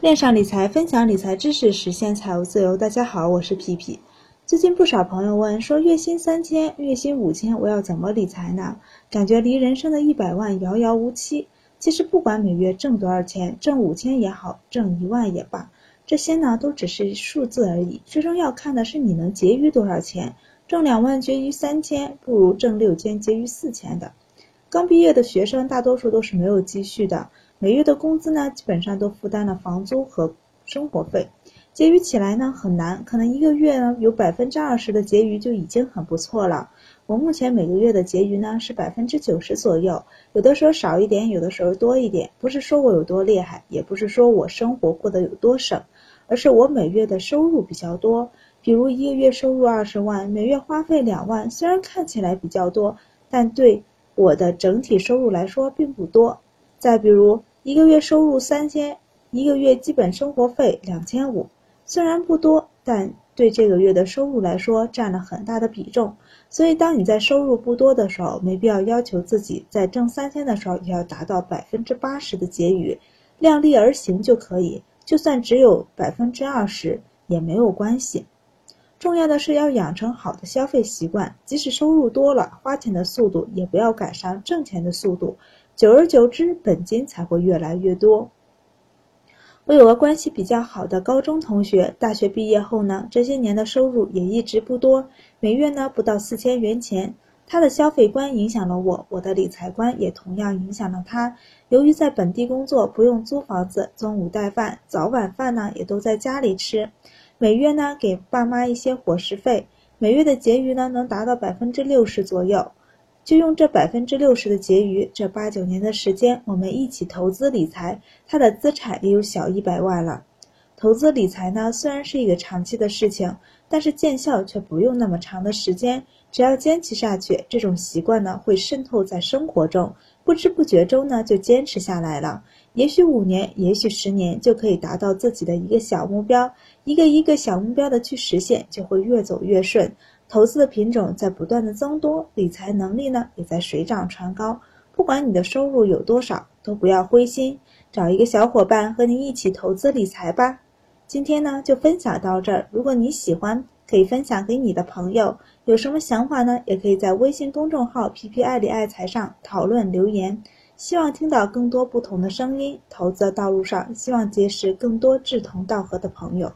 恋上理财，分享理财知识，实现财务自由。大家好，我是皮皮。最近不少朋友问说，月薪三千，月薪五千，我要怎么理财呢？感觉离人生的一百万遥遥无期。其实不管每月挣多少钱，挣五千也好，挣一万也罢，这些呢都只是数字而已。最终要看的是你能结余多少钱。挣两万结余三千，不如挣六千结余四千的。刚毕业的学生大多数都是没有积蓄的。每月的工资呢，基本上都负担了房租和生活费，结余起来呢很难，可能一个月呢有百分之二十的结余就已经很不错了。我目前每个月的结余呢是百分之九十左右，有的时候少一点，有的时候多一点。不是说我有多厉害，也不是说我生活过得有多省，而是我每月的收入比较多。比如一个月收入二十万，每月花费两万，虽然看起来比较多，但对我的整体收入来说并不多。再比如。一个月收入三千，一个月基本生活费两千五，虽然不多，但对这个月的收入来说占了很大的比重。所以，当你在收入不多的时候，没必要要求自己在挣三千的时候也要达到百分之八十的结余，量力而行就可以。就算只有百分之二十也没有关系。重要的是要养成好的消费习惯，即使收入多了，花钱的速度也不要赶上挣钱的速度。久而久之，本金才会越来越多。我有个关系比较好的高中同学，大学毕业后呢，这些年的收入也一直不多，每月呢不到四千元钱。他的消费观影响了我，我的理财观也同样影响了他。由于在本地工作，不用租房子，中午带饭，早晚饭呢也都在家里吃，每月呢给爸妈一些伙食费，每月的结余呢能达到百分之六十左右。就用这百分之六十的结余，这八九年的时间，我们一起投资理财，他的资产也有小一百万了。投资理财呢，虽然是一个长期的事情，但是见效却不用那么长的时间。只要坚持下去，这种习惯呢会渗透在生活中，不知不觉中呢就坚持下来了。也许五年，也许十年，就可以达到自己的一个小目标。一个一个小目标的去实现，就会越走越顺。投资的品种在不断的增多，理财能力呢也在水涨船高。不管你的收入有多少，都不要灰心，找一个小伙伴和你一起投资理财吧。今天呢就分享到这儿，如果你喜欢，可以分享给你的朋友。有什么想法呢？也可以在微信公众号“皮皮爱理爱财”上讨论留言。希望听到更多不同的声音，投资的道路上，希望结识更多志同道合的朋友。